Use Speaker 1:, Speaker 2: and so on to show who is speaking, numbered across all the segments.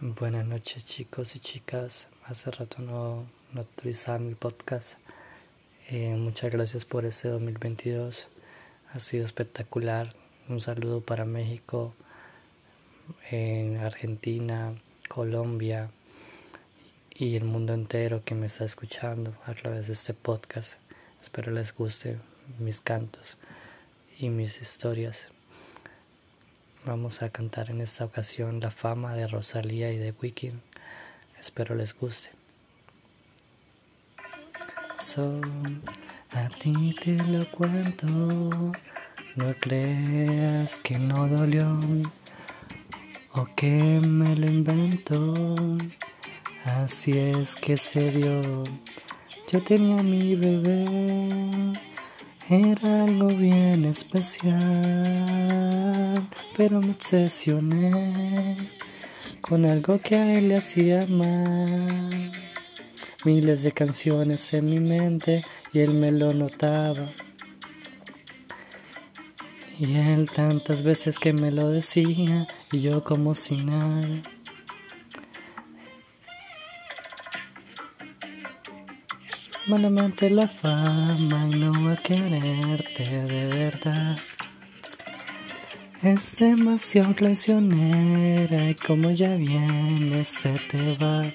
Speaker 1: Buenas noches chicos y chicas. Hace rato no, no utilizaba mi podcast. Eh, muchas gracias por este 2022. Ha sido espectacular. Un saludo para México, en Argentina, Colombia y el mundo entero que me está escuchando a través de este podcast. Espero les guste mis cantos y mis historias. Vamos a cantar en esta ocasión La fama de Rosalía y de Wikin. Espero les guste. So, a ti te lo cuento, no creas que no dolió o que me lo invento. Así es que se dio. Yo tenía mi bebé era algo bien especial, pero me obsesioné con algo que a él le hacía mal. Miles de canciones en mi mente y él me lo notaba. Y él tantas veces que me lo decía y yo como si nada. Malamente la fama y no va a quererte de verdad. Es demasiado traicionera y como ya viene se te va.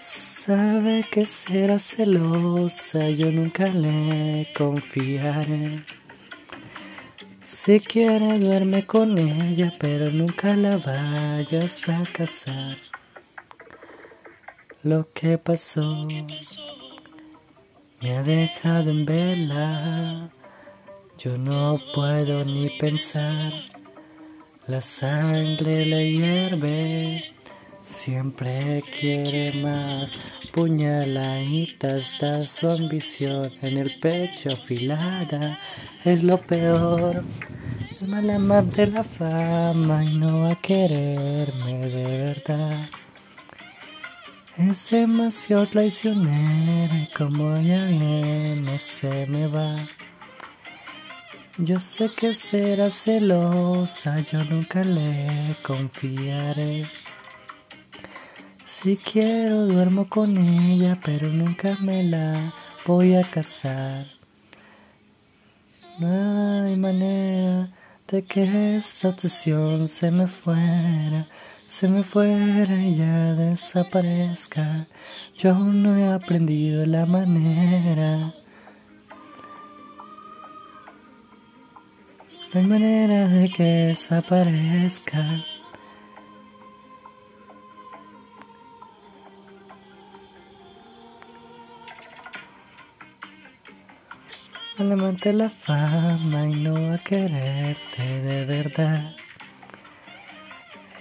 Speaker 1: Sabe que será celosa, yo nunca le confiaré. Si quiere duerme con ella, pero nunca la vayas a casar. Lo que pasó me ha dejado en vela. Yo no puedo ni pensar. La sangre le hierve. Siempre quiere más. Puñaladitas da su ambición en el pecho afilada. Es lo peor. Es mala amante la fama y no va a quererme de verdad. Es demasiado traicionera como ya viene se me va. Yo sé que será celosa, yo nunca le confiaré. Si quiero duermo con ella, pero nunca me la voy a casar. No hay manera de que esta obsesión se me fuera se me fuera y ya desaparezca. Yo aún no he aprendido la manera. No hay manera de que desaparezca. Al amante la fama y no a quererte de verdad.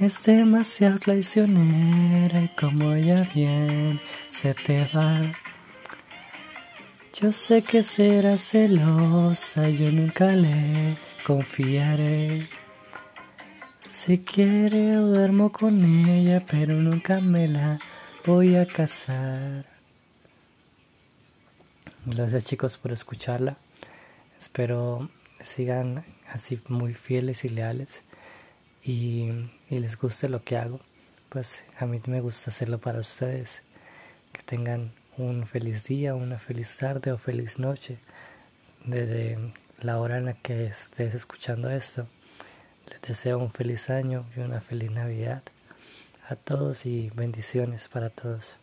Speaker 1: Es demasiado traicionera y como ya bien se te va. Yo sé que será celosa, yo nunca le confiaré. Si quiere duermo con ella, pero nunca me la voy a casar. Gracias chicos por escucharla. Espero sigan así muy fieles y leales y, les guste lo que hago, pues a mí me gusta hacerlo para ustedes. Que tengan un feliz día, una feliz tarde o feliz noche desde la hora en la que estés escuchando esto. Les deseo un feliz año y una feliz Navidad a todos y bendiciones para todos.